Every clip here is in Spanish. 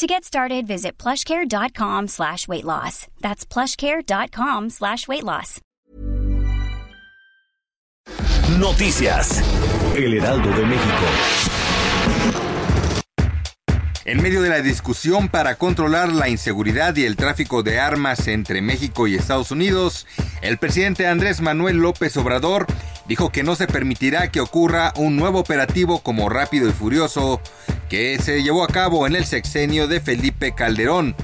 To get started, visit plushcare.com slash weight loss. That's plushcare.com slash weight loss. Noticias. El Heraldo de México. En medio de la discusión para controlar la inseguridad y el tráfico de armas entre México y Estados Unidos, el presidente Andrés Manuel López Obrador dijo que no se permitirá que ocurra un nuevo operativo como Rápido y Furioso que se llevó a cabo en el sexenio de Felipe Calderón.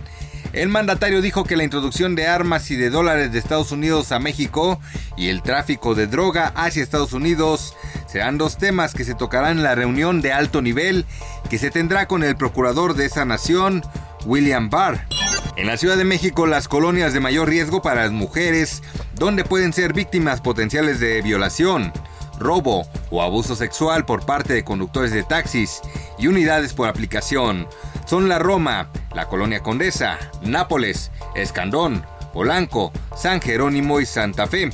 El mandatario dijo que la introducción de armas y de dólares de Estados Unidos a México y el tráfico de droga hacia Estados Unidos serán dos temas que se tocarán en la reunión de alto nivel que se tendrá con el procurador de esa nación, William Barr. En la Ciudad de México, las colonias de mayor riesgo para las mujeres, donde pueden ser víctimas potenciales de violación, robo o abuso sexual por parte de conductores de taxis y unidades por aplicación, son la Roma, la Colonia Condesa, Nápoles, Escandón, Polanco, San Jerónimo y Santa Fe.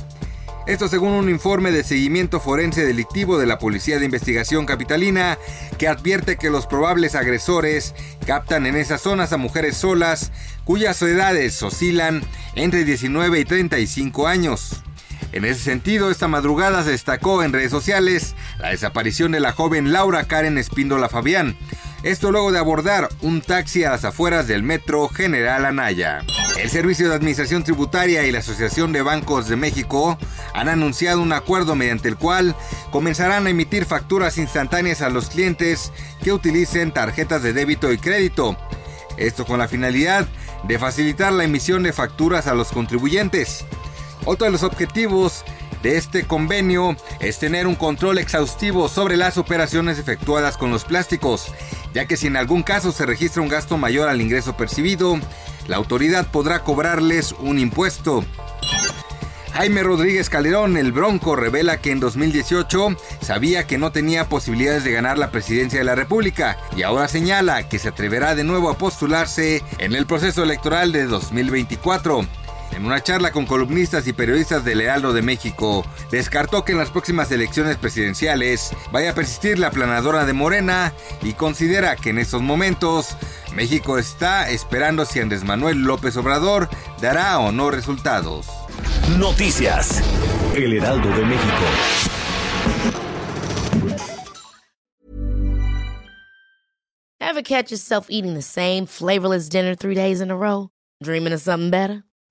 Esto según un informe de seguimiento forense delictivo de la Policía de Investigación Capitalina que advierte que los probables agresores captan en esas zonas a mujeres solas cuyas edades oscilan entre 19 y 35 años. En ese sentido, esta madrugada se destacó en redes sociales la desaparición de la joven Laura Karen Espíndola Fabián, esto luego de abordar un taxi a las afueras del metro General Anaya. El Servicio de Administración Tributaria y la Asociación de Bancos de México han anunciado un acuerdo mediante el cual comenzarán a emitir facturas instantáneas a los clientes que utilicen tarjetas de débito y crédito. Esto con la finalidad de facilitar la emisión de facturas a los contribuyentes. Otro de los objetivos de este convenio es tener un control exhaustivo sobre las operaciones efectuadas con los plásticos, ya que si en algún caso se registra un gasto mayor al ingreso percibido, la autoridad podrá cobrarles un impuesto. Jaime Rodríguez Calderón, el Bronco, revela que en 2018 sabía que no tenía posibilidades de ganar la presidencia de la República y ahora señala que se atreverá de nuevo a postularse en el proceso electoral de 2024. En una charla con columnistas y periodistas del Heraldo de México, descartó que en las próximas elecciones presidenciales vaya a persistir la planadora de Morena y considera que en estos momentos México está esperando si Andrés Manuel López Obrador dará o no resultados. Noticias. El Heraldo de México. Ever catch yourself eating the same flavorless dinner three days in a row? Dreaming of something better?